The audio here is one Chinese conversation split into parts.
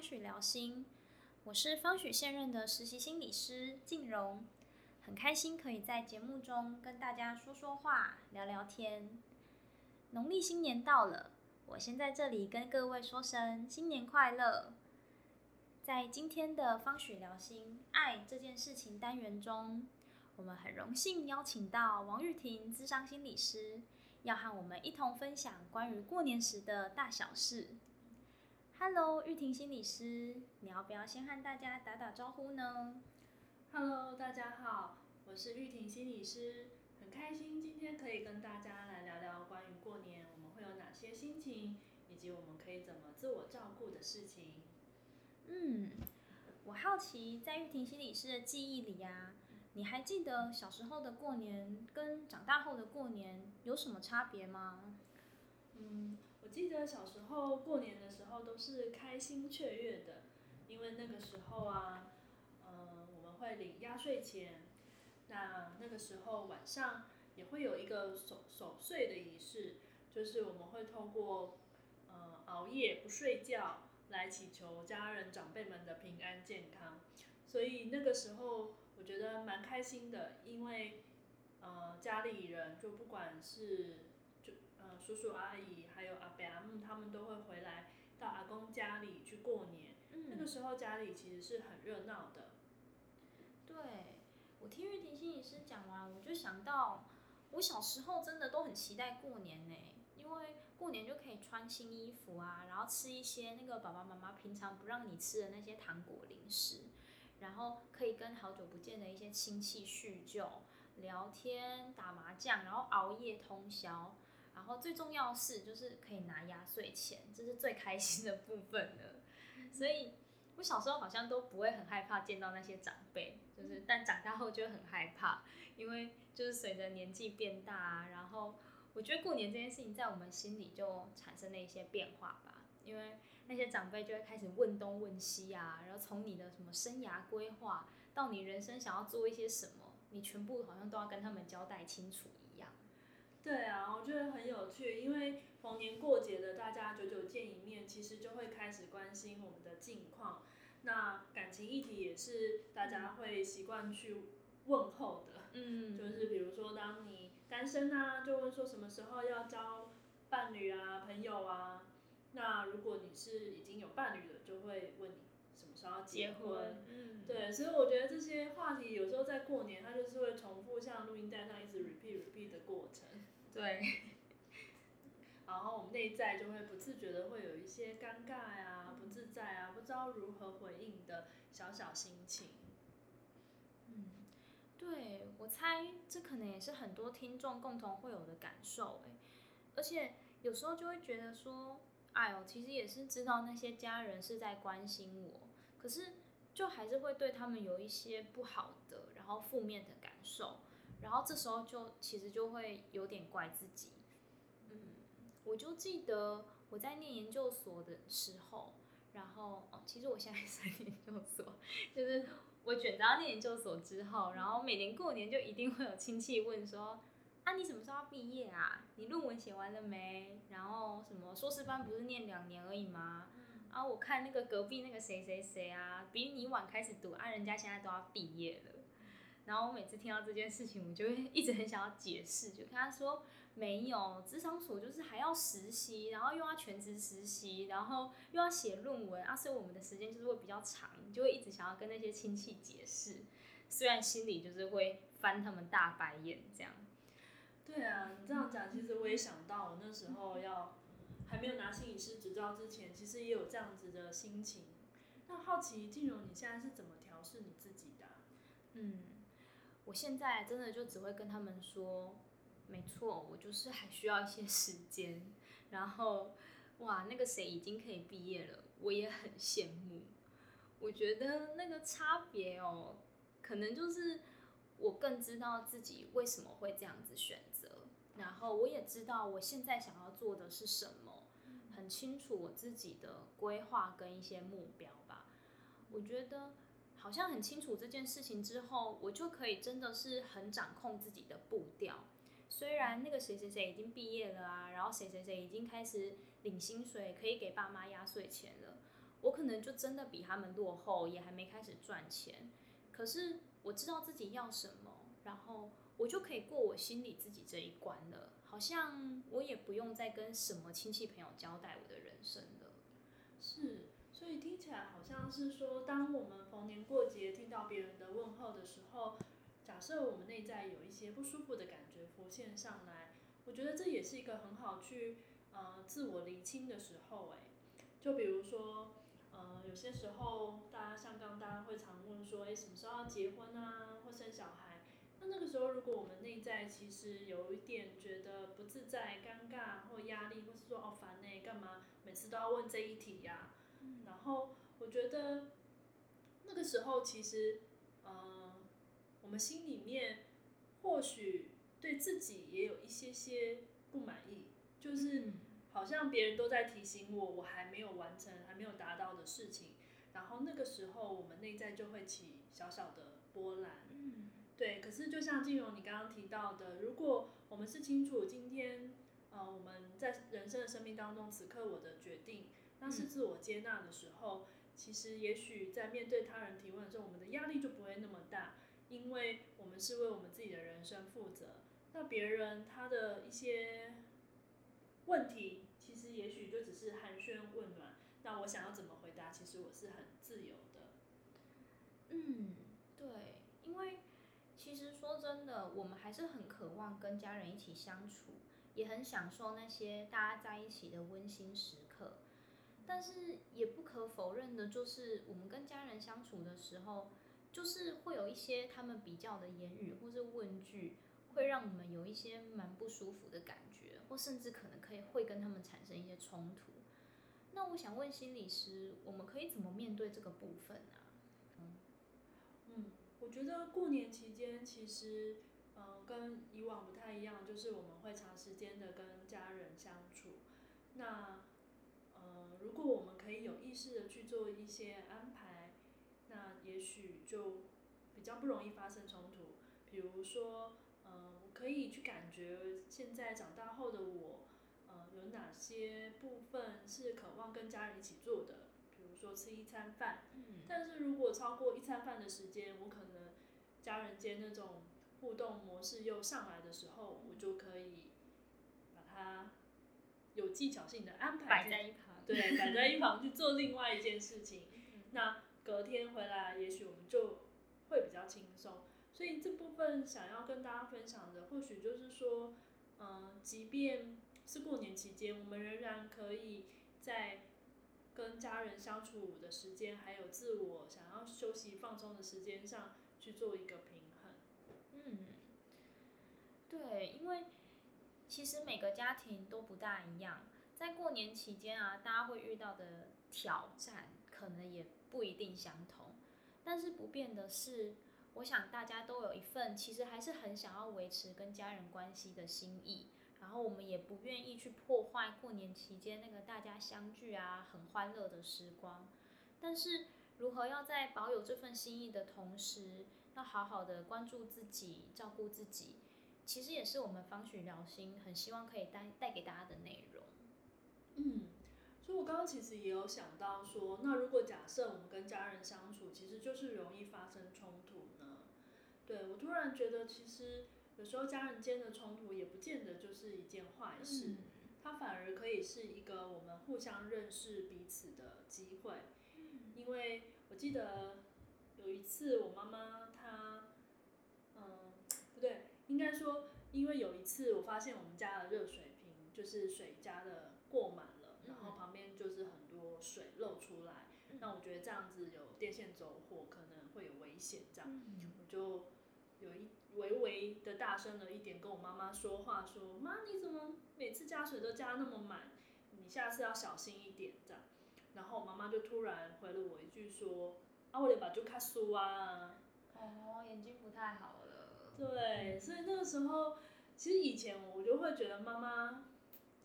方许聊心，我是方许现任的实习心理师静荣，很开心可以在节目中跟大家说说话、聊聊天。农历新年到了，我先在这里跟各位说声新年快乐。在今天的方许聊心爱这件事情单元中，我们很荣幸邀请到王玉婷资商心理师，要和我们一同分享关于过年时的大小事。Hello，玉婷心理师，你要不要先和大家打打招呼呢？Hello，大家好，我是玉婷心理师，很开心今天可以跟大家来聊聊关于过年我们会有哪些心情，以及我们可以怎么自我照顾的事情。嗯，我好奇在玉婷心理师的记忆里呀，你还记得小时候的过年跟长大后的过年有什么差别吗？嗯，我记得小时候过年的时候都是开心雀跃的，因为那个时候啊，嗯，我们会领压岁钱，那那个时候晚上也会有一个守守岁的仪式，就是我们会通过呃熬夜不睡觉来祈求家人长辈们的平安健康，所以那个时候我觉得蛮开心的，因为呃家里人就不管是。呃，叔叔阿姨还有阿伯阿姆，他们都会回来到阿公家里去过年。嗯，那个时候家里其实是很热闹的。对，我听玉婷心理师讲完，我就想到，我小时候真的都很期待过年呢，因为过年就可以穿新衣服啊，然后吃一些那个爸爸妈妈平常不让你吃的那些糖果零食，然后可以跟好久不见的一些亲戚叙旧、聊天、打麻将，然后熬夜通宵。然后最重要是，就是可以拿压岁钱，这是最开心的部分了。所以，我小时候好像都不会很害怕见到那些长辈，就是但长大后就会很害怕，因为就是随着年纪变大，啊然后我觉得过年这件事情在我们心里就产生了一些变化吧。因为那些长辈就会开始问东问西啊，然后从你的什么生涯规划到你人生想要做一些什么，你全部好像都要跟他们交代清楚一样。对啊，我觉得很有趣，因为逢年过节的大家久久见一面，其实就会开始关心我们的近况。那感情议题也是大家会习惯去问候的，嗯，就是比如说当你单身啊，就问说什么时候要交伴侣啊、朋友啊。那如果你是已经有伴侣了，就会问你。什么时候要结婚？嗯，对，所以我觉得这些话题有过年，它就是会重复，像录音带上一直 repeat repeat 的过程。对。然后我们内在就会不自觉的会有一些尴尬呀、不自在啊、不知道如何回应的小小心情。嗯，对，我猜这可能也是很多听众共同会有的感受哎，而且有时候就会觉得说。哎呦，其实也是知道那些家人是在关心我，可是就还是会对他们有一些不好的，然后负面的感受，然后这时候就其实就会有点怪自己。嗯，我就记得我在念研究所的时候，然后哦，其实我现在在研究所，就是我卷到念研究所之后，然后每年过年就一定会有亲戚问说。那你什么时候要毕业啊？你论文写完了没？然后什么硕士班不是念两年而已吗？啊，我看那个隔壁那个谁谁谁啊，比你晚开始读，啊，人家现在都要毕业了。然后我每次听到这件事情，我就会一直很想要解释，就跟他说没有，职场所就是还要实习，然后又要全职实习，然后又要写论文啊，所以我们的时间就是会比较长，就会一直想要跟那些亲戚解释，虽然心里就是会翻他们大白眼这样。对啊，你这样讲，其实我也想到，我那时候要还没有拿心理师执照之前，其实也有这样子的心情。那好奇静荣，你现在是怎么调试你自己的？嗯，我现在真的就只会跟他们说，没错，我就是还需要一些时间。然后，哇，那个谁已经可以毕业了，我也很羡慕。我觉得那个差别哦，可能就是。我更知道自己为什么会这样子选择，然后我也知道我现在想要做的是什么，很清楚我自己的规划跟一些目标吧。我觉得好像很清楚这件事情之后，我就可以真的是很掌控自己的步调，虽然那个谁谁谁已经毕业了啊，然后谁谁谁已经开始领薪水，可以给爸妈压岁钱了，我可能就真的比他们落后，也还没开始赚钱。可是我知道自己要什么，然后我就可以过我心里自己这一关了。好像我也不用再跟什么亲戚朋友交代我的人生了。是，所以听起来好像是说，当我们逢年过节听到别人的问候的时候，假设我们内在有一些不舒服的感觉浮现上来，我觉得这也是一个很好去呃自我厘清的时候。哎，就比如说，呃，有些时候大家像刚大家会常问说，哎，什么时候要结婚啊，或生小孩？那那个时候，如果我们内在其实有一点觉得不自在、尴尬或压力，或是说哦烦呢，干嘛每次都要问这一题呀？然后我觉得那个时候其实，呃，我们心里面或许对自己也有一些些不满意，就是好像别人都在提醒我，我还没有完成、还没有达到的事情，然后那个时候我们内在就会起小小的波澜。对，可是就像金荣你刚刚提到的，如果我们是清楚今天，呃，我们在人生的生命当中，此刻我的决定，那是自我接纳的时候，其实也许在面对他人提问的时候，我们的压力就不会那么大，因为我们是为我们自己的人生负责。那别人他的一些问题，其实也许就只是寒暄问暖，那我想要怎么回答，其实我是很自由的。嗯，对，因为。其实说真的，我们还是很渴望跟家人一起相处，也很享受那些大家在一起的温馨时刻。但是也不可否认的，就是我们跟家人相处的时候，就是会有一些他们比较的言语或是问句，会让我们有一些蛮不舒服的感觉，或甚至可能可以会跟他们产生一些冲突。那我想问心理师，我们可以怎么面对这个部分呢？嗯嗯。我觉得过年期间其实，嗯，跟以往不太一样，就是我们会长时间的跟家人相处。那，如果我们可以有意识的去做一些安排，那也许就比较不容易发生冲突。比如说，嗯，我可以去感觉现在长大后的我，呃，有哪些部分是渴望跟家人一起做的。比如说吃一餐饭，嗯但是如果超过一餐饭的时间，我可能家人间那种互动模式又上来的时候，我就可以把它有技巧性的安排摆在一旁，对，摆在一旁去做另外一件事情。那隔天回来，也许我们就会比较轻松。所以这部分想要跟大家分享的，或许就是说，嗯，即便是过年期间，我们仍然可以在。跟家人相处的时间，还有自我想要休息放松的时间上去做一个平衡。嗯，对，因为其实每个家庭都不大一样，在过年期间啊，大家会遇到的挑战可能也不一定相同。但是不变的是，我想大家都有一份其实还是很想要维持跟家人关系的心意。然后我们也不愿意去破坏过年期间那个大家相聚啊很欢乐的时光，但是如何要在保有这份心意的同时，要好好的关注自己、照顾自己，其实也是我们方许聊心很希望可以带带给大家的内容。嗯，所以我刚刚其实也有想到说，那如果假设我们跟家人相处，其实就是容易发生冲突呢？对我突然觉得其实。有时候家人间的冲突也不见得就是一件坏事，它反而可以是一个我们互相认识彼此的机会。因为我记得有一次我妈妈她，嗯，不对，应该说，因为有一次我发现我们家的热水瓶就是水加的过满了，然后旁边就是很多水漏出来，那我觉得这样子有电线走火可能会有危险，这样我就有一。微微的大声了一点，跟我妈妈说话，说妈，你怎么每次加水都加那么满？你下次要小心一点，这样。然后我妈妈就突然回了我一句说，啊，我得把就看书啊。哦，眼睛不太好了。对，所以那个时候，其实以前我就会觉得妈妈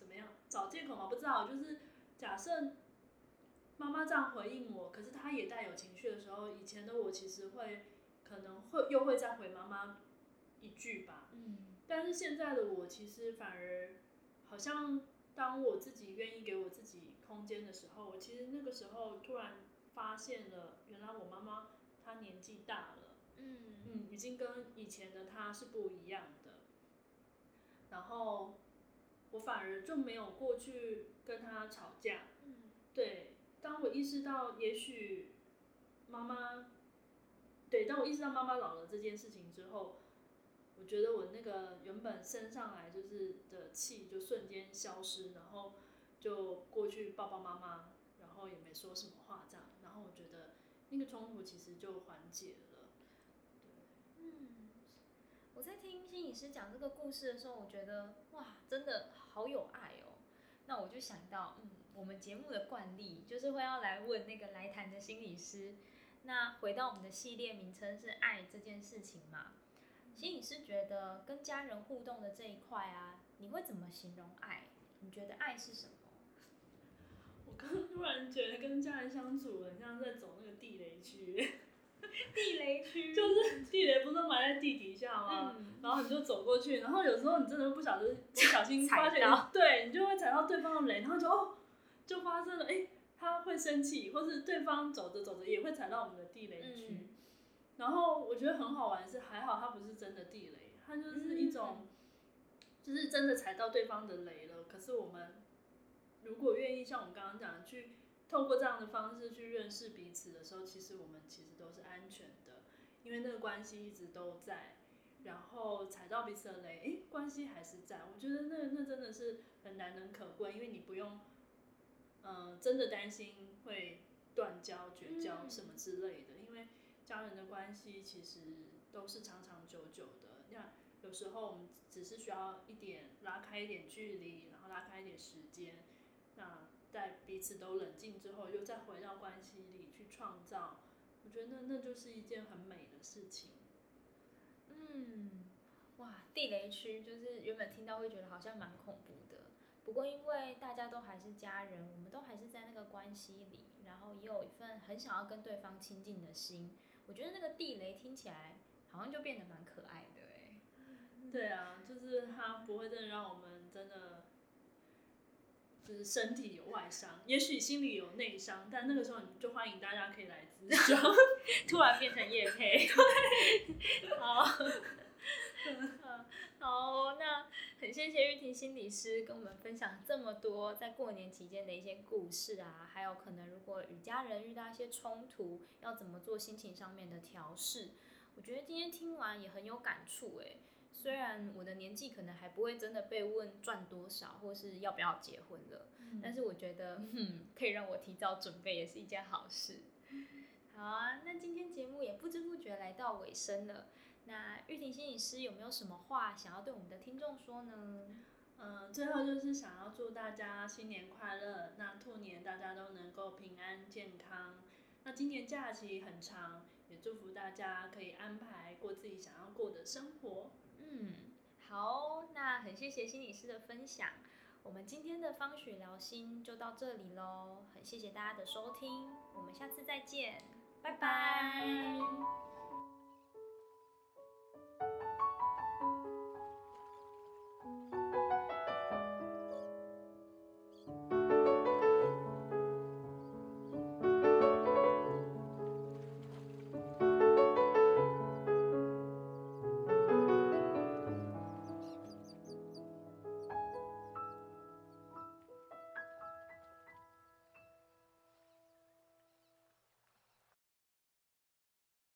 怎么样找借口嘛，不知道，就是假设妈妈这样回应我，可是她也带有情绪的时候，以前的我其实会可能会又会再回妈妈。一句吧，嗯，但是现在的我其实反而好像，当我自己愿意给我自己空间的时候，我其实那个时候突然发现了，原来我妈妈她年纪大了，嗯嗯，已经跟以前的她是不一样的。然后我反而就没有过去跟他吵架，嗯。对，当我意识到也许妈妈，对，当我意识到妈妈老了这件事情之后，我觉得我那个原本升上来就是的气就瞬间消失，然后就过去抱抱妈妈，然后也没说什么话这样，然后我觉得那个冲突其实就缓解了。嗯，我在听心理师讲这个故事的时候，我觉得哇，真的好有爱哦。那我就想到，嗯，我们节目的惯例就是会要来问那个来谈的心理师。那回到我们的系列名称是爱这件事情嘛？心理师觉得跟家人互动的这一块啊，你会怎么形容爱？你觉得爱是什么？我刚突然觉得跟家人相处很像在走那个地雷区，地雷区就是地雷不是埋在地底下吗？嗯，然后你就走过去，然后有时候你真的不小心不小心发现对你就会踩到对方的雷，然后就哦，就发生了，哎，他会生气，或是对方走着走着也会踩到我们的地雷区。嗯然后我觉得很好玩是，还好它不是真的地雷，它就是一种，就是真的踩到对方的雷了。可是我们如果愿意像我们刚刚讲的，去透过这样的方式去认识彼此的时候，其实我们其实都是安全的，因为那个关系一直都在。然后踩到彼此的雷，诶，关系还是在。我觉得那那真的是很难能可贵，因为你不用，嗯、真的担心会断交、绝交嗯什么之类的，因为家人的关系其实都是长长久久的。那有时候我们只是需要一点拉开一点距离，然后拉开一点时间，那在彼此都冷静之后，又再回到关系里去创造。我觉得那那就是一件很美的事情。嗯，哇，地雷区就是原本听到会觉得好像蛮恐怖的，不过因为大家都还是家人，我们都还是在那个关系里，然后也有一份很想要跟对方亲近的心，我觉得那个地雷听起来好像就变得蛮可爱的哎。对啊，就是它不会真的让我们真的，就是身体有外伤，也许心里有内伤，但那个时候你就欢迎大家可以来咨询。突然变成叶配，好，好，那很谢谢玉婷心理师跟我们分享这么多在过年期间的一些故事啊，还有可能如果与家人遇到一些冲突，要怎么做心情上面的调试。我觉得今天听完也很有感触诶。虽然我的年纪可能还不会真的被问赚多少，或是要不要结婚了，但是我觉得，嗯，可以让我提早准备也是一件好事。好啊，那今天节目也不知不觉来到尾声了。那玉婷心理师有没有什么话想要对我们的听众说呢？嗯，最后就是想要祝大家新年快乐，那兔年大家都能够平安健康。那今年假期很长，也祝福大家可以安排过自己想要过的生活。嗯好那很谢谢心理师的分享。我们今天的芳雪聊心就到这里喽很谢谢大家的收听我们下次再见拜拜。